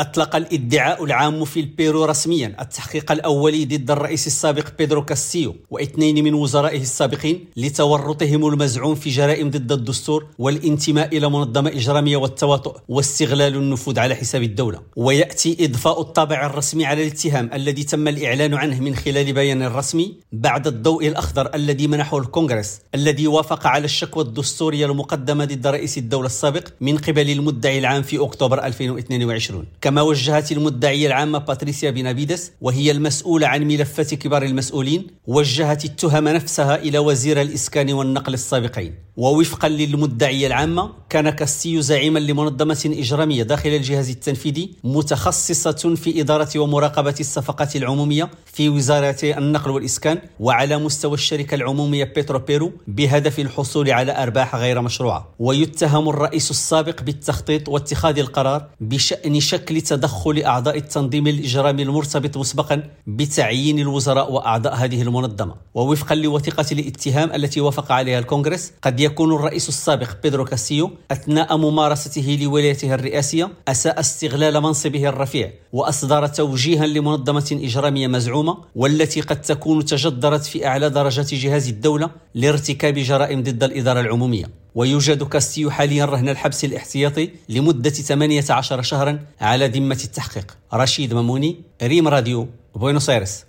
أطلق الإدعاء العام في البيرو رسميا التحقيق الأولي ضد الرئيس السابق بيدرو كاستيو واثنين من وزرائه السابقين لتورطهم المزعوم في جرائم ضد الدستور والانتماء إلى منظمة إجرامية والتواطؤ واستغلال النفوذ على حساب الدولة. ويأتي إضفاء الطابع الرسمي على الاتهام الذي تم الإعلان عنه من خلال بيان رسمي بعد الضوء الأخضر الذي منحه الكونغرس الذي وافق على الشكوى الدستورية المقدمة ضد رئيس الدولة السابق من قبل المدعي العام في أكتوبر 2022 كما وجهت المدعية العامة باتريسيا بينابيدس وهي المسؤولة عن ملفات كبار المسؤولين وجهت التهم نفسها إلى وزير الإسكان والنقل السابقين. ووفقا للمدعية العامة كان كاستيو زعيما لمنظمة إجرامية داخل الجهاز التنفيذي متخصصة في إدارة ومراقبة الصفقات العمومية في وزارة النقل والإسكان وعلى مستوى الشركة العمومية بيترو بيرو بهدف الحصول على أرباح غير مشروعة. ويتهم الرئيس السابق بالتخطيط واتخاذ القرار بشأن شكل تدخل أعضاء التنظيم الإجرامي المرتبط مسبقا بتعيين الوزراء وأعضاء هذه المنظمة. ووفقا لوثيقة الاتهام التي وافق عليها الكونغرس قد يكون الرئيس السابق بيدرو كاستيو أثناء ممارسته لولايته الرئاسية أساء استغلال منصبه الرفيع وأصدر توجيها لمنظمة إجرامية مزعومة والتي قد تكون تجذرت في أعلى درجات جهاز الدولة لارتكاب جرائم ضد الإدارة العمومية. ويوجد كاستيو حاليا رهن الحبس الاحتياطي لمدة 18 شهرا على ذمة التحقيق. رشيد ماموني ريم راديو بوينوس آيرس.